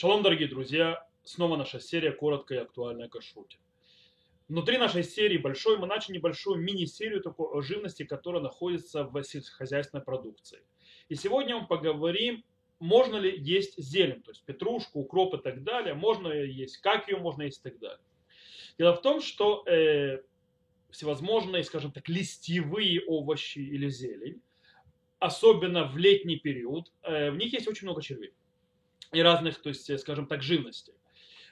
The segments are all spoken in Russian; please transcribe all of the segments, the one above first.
Шалом, дорогие друзья! Снова наша серия «Коротко и актуально о кашруте». Внутри нашей серии большой мы начали небольшую мини-серию такой о живности, которая находится в сельскохозяйственной продукции. И сегодня мы поговорим, можно ли есть зелень, то есть петрушку, укроп и так далее, можно ее есть, как ее можно есть и так далее. Дело в том, что э, всевозможные, скажем так, листьевые овощи или зелень, особенно в летний период, э, в них есть очень много червей и разных, то есть, скажем так, живностей.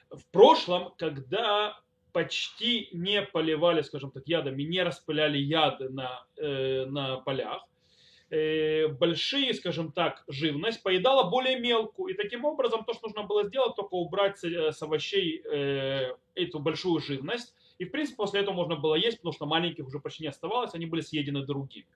В прошлом, когда почти не поливали, скажем так, ядами, не распыляли яды на, э, на полях, э, большие, скажем так, живность поедала более мелкую. И таким образом то, что нужно было сделать, только убрать с, э, с овощей э, эту большую живность. И, в принципе, после этого можно было есть, потому что маленьких уже почти не оставалось, они были съедены другими.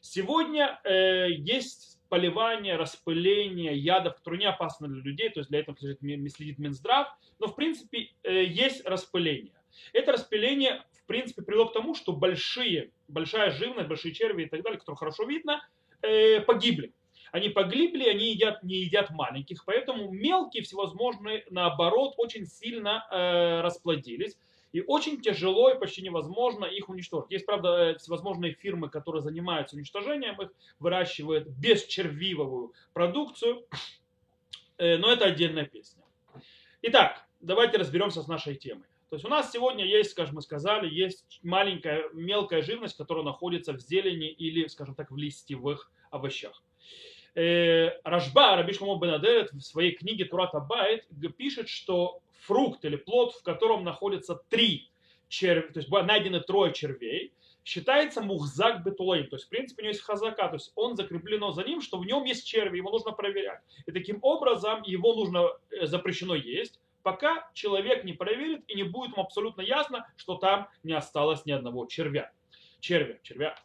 Сегодня э, есть поливание, распыление ядов, которые не опасны для людей, то есть для этого следит Минздрав, но в принципе э, есть распыление. Это распыление в принципе привело к тому, что большие, большая живность, большие черви и так далее, которые хорошо видно, э, погибли. Они погибли, они едят, не едят маленьких, поэтому мелкие всевозможные, наоборот, очень сильно э, расплодились. И очень тяжело и почти невозможно их уничтожить. Есть, правда, э, всевозможные фирмы, которые занимаются уничтожением их, выращивают бесчервивовую продукцию, э, но это отдельная песня. Итак, давайте разберемся с нашей темой. То есть у нас сегодня есть, скажем, мы сказали, есть маленькая, мелкая живность, которая находится в зелени или, скажем так, в листьевых овощах. Э, Рашба, Раби Шломо Бенадерет в своей книге Турат Абайт пишет, что фрукт или плод, в котором находятся три червя, то есть найдены трое червей, считается мухзак бетулаим. То есть, в принципе, у него есть хазака, то есть он закреплено за ним, что в нем есть черви, его нужно проверять. И таким образом его нужно, э, запрещено есть, пока человек не проверит и не будет ему абсолютно ясно, что там не осталось ни одного червя. Червя, червя.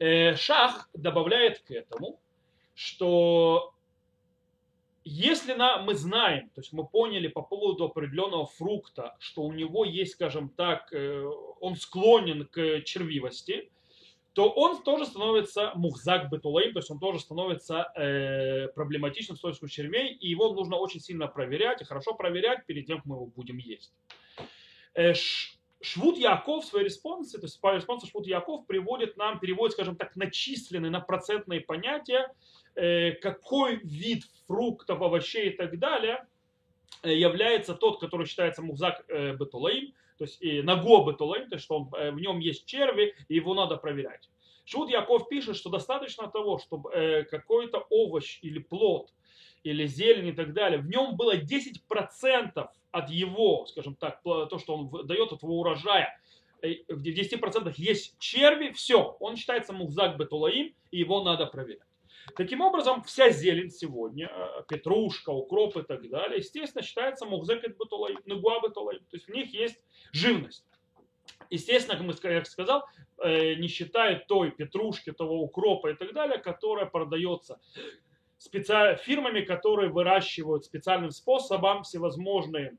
Э, шах добавляет к этому, что если на, мы знаем, то есть мы поняли по поводу определенного фрукта, что у него есть, скажем так, э, он склонен к червивости, то он тоже становится מוחזק בתולעים, то есть он тоже становится э, проблематичным с точки червей, и его нужно очень сильно проверять, и хорошо проверять перед тем, как мы его будем есть. Э, Швут Яаков в своей респонсе, то есть по респонсу Швут Яаков приводит нам, переводит, скажем так, на численные, на процентные понятия, какой вид фруктов, овощей и так далее э, является тот, который считается музак э, бетулаим, то есть наго бетулаим, то есть что он, в нем есть черви, и его надо проверять. Шут Яков пишет, что достаточно того, чтобы какой-то овощ или плод, или зелень и так далее, в нем было 10% от его, скажем так, то, что он дает от его урожая, в 10% есть черви, все, он считается мухзак бетулаим, и его надо проверять. Таким образом, вся зелень сегодня, э, петрушка, укроп и так далее, естественно, считается мухзекет батулай, нугуа батулай. То есть в них есть живность. Естественно, как я сказал, э, не считая той петрушки, того укропа и так далее, которая продается специ... фирмами, которые выращивают специальным способом всевозможные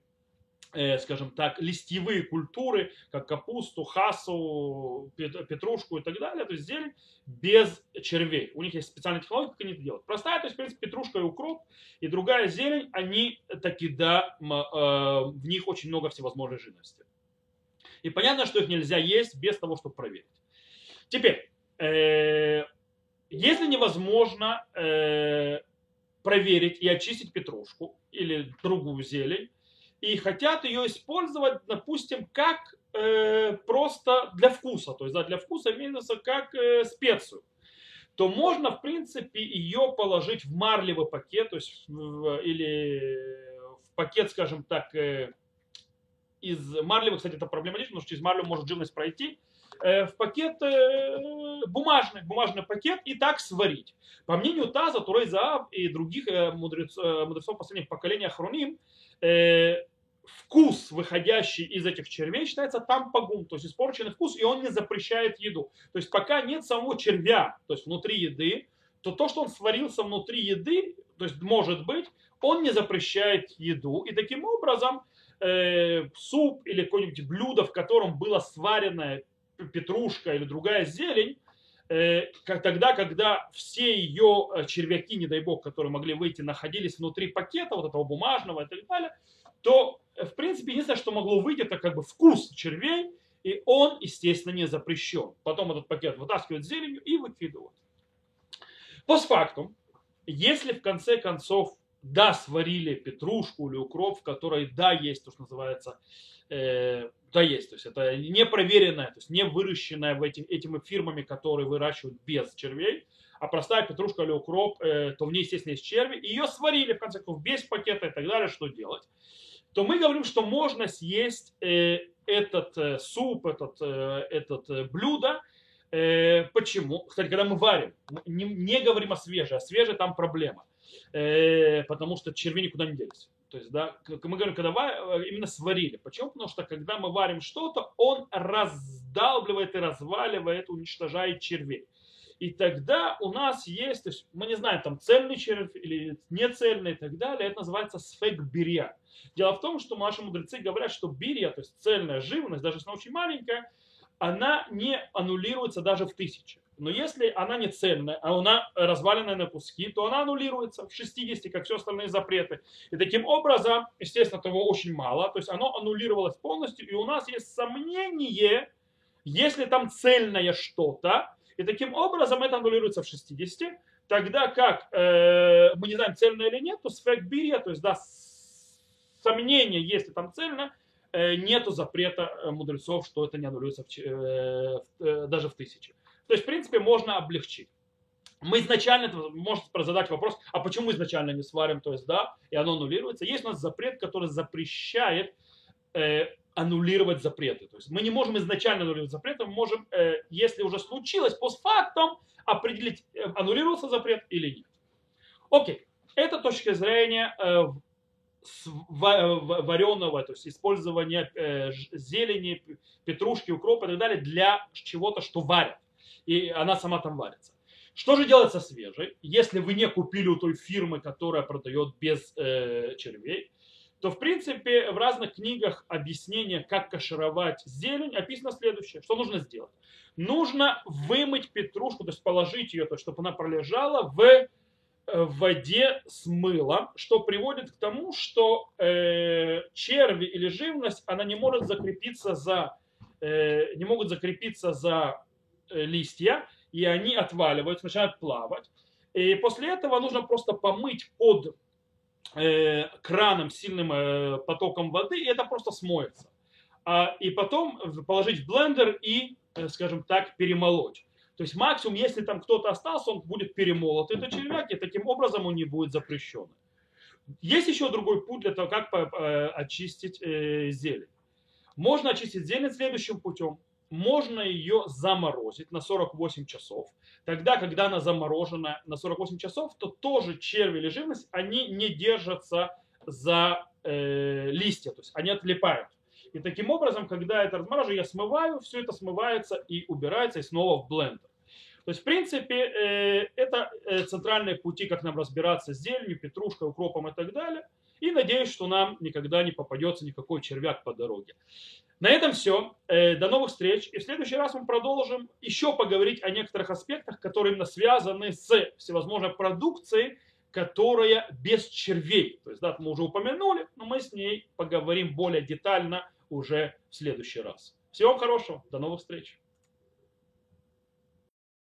скажем так, листьевые культуры, как капусту, хасу, петрушку и так далее, то есть зелень без червей. У них есть специальная технология, как они это делают. Простая, то есть, в принципе, петрушка и укроп, и другая зелень, они таки, да, э, в них очень много всевозможной живности. И понятно, что их нельзя есть без того, чтобы проверить. Теперь, э, если невозможно проверить и очистить петрушку или другую зелень, и хотят ее использовать, допустим, как э, просто для вкуса, то есть да, для вкуса имеется как э, специю, то можно, в принципе, ее положить в марлевый пакет, то есть в, или в пакет, скажем так, э, из марлевы, кстати, это проблематично, потому что через марлю может живность пройти, э, в пакет э, бумажный, бумажный пакет и так сварить. По мнению Таза, Турей Заав и других э, мудрецов, мудрецов последних поколений Ахруним, вкус, выходящий из этих червей, считается тампагум, то есть испорченный вкус, и он не запрещает еду. То есть пока нет самого червя, то есть внутри еды, то то, что он сварился внутри еды, то есть может быть, он не запрещает еду. И таким образом э, суп или какое-нибудь блюдо, в котором была сваренная петрушка или другая зелень, тогда, когда все ее э, червяки, не дай бог, которые могли выйти, находились внутри пакета вот этого бумажного и так далее, то, э, в принципе, единственное, что могло выйти, это как бы вкус червей, и он, естественно, не запрещен. Потом этот пакет вытаскивают зеленью и выкидывают. Постфактум, если в конце концов да, сварили петрушку или укроп, в которой, да, есть то, что называется, э, да, есть, то есть это не проверенное, то есть не выращенное в эти, этими фирмами, которые выращивают без червей, а простая петрушка или укроп, э, то в ней, естественно, есть черви, и ее сварили, в конце концов, без пакета и так далее, что делать? То мы говорим, что можно съесть э, этот э, суп, этот, э, этот э, блюдо, э, почему? Кстати, когда мы варим, не, говорим о свежей, а свежей там проблема – потому что черви никуда не делись. То есть, да, мы говорим, когда э, именно сварили. Почему? Потому что когда мы варим что-то, он раздалбливает и разваливает, уничтожает червей. И тогда у нас есть, то есть мы не знаем, там цельный червь или не цельный и так далее, это называется сфек бирья. Дело в том, что наши мудрецы говорят, что бирья, то есть цельная живность, даже если она очень маленькая, она не аннулируется даже в тысячи. Но если она не цельная, а она разваленная на куски, то она аннулируется в 60, как все остальные запреты. И таким образом, естественно, того очень мало, то есть оно аннулировалось полностью, и у нас есть сомнение, если там цельное что-то, и таким образом это аннулируется в 60, тогда как э, мы не знаем, цельное или нет, то сфекбирия, то есть да, сомнение, если там цельно, э, нету запрета э, мудрецов, что это не аннулируется в, э, э, даже в тысячи. То есть, в принципе, можно облегчить. Мы изначально, можете задать вопрос, а почему изначально не сварим, то есть, да, и оно аннулируется. Есть у нас запрет, который запрещает э, аннулировать запреты. То есть мы не можем изначально аннулировать запреты, мы можем, э, если уже случилось, постфактум определить, э, аннулировался запрет или нет. Окей, это точка зрения э, вареного, то есть использования э, зелени, петрушки, укропа и так далее для чего-то, что варят и она сама там варится. Что же делать со свежей? Если вы не купили у той фирмы, которая продает без э, червей, то в принципе в разных книгах объяснение, как кашировать зелень, описано следующее. Что нужно сделать? Нужно вымыть петрушку, то есть положить ее, то чтобы она пролежала в э, воде с мылом, что приводит к тому, что э, черви или живность, она не может закрепиться за, э, не могут закрепиться за листья, и они отваливаются, начинают плавать. И после этого нужно просто помыть под э, краном сильным э, потоком воды, и это просто смоется. А, и потом положить в блендер и, э, скажем так, перемолоть. То есть максимум, если там кто-то остался, он будет перемолот. Это червяк, и таким образом он не будет запрещен. Есть еще другой путь для того, как э, очистить э, зелень. Можно очистить зелень следующим путем можно ее заморозить на 48 часов. Тогда, когда она заморожена на 48 часов, то тоже черви или живность, они не держатся за э, листья, то есть они отлипают. И таким образом, когда это размораживаю, я смываю, все это смывается и убирается, и снова в блендер. То есть, в принципе, э, это э, центральные пути, как нам разбираться с зеленью, петрушкой, укропом и так далее. И надеюсь, что нам никогда не попадется никакой червяк по дороге. На этом все. Э, до новых встреч. И в следующий раз мы продолжим еще поговорить о некоторых аспектах, которые именно связаны с всевозможной продукцией, которая без червей. То есть, да, мы уже упомянули, но мы с ней поговорим более детально уже в следующий раз. Всего хорошего. До новых встреч.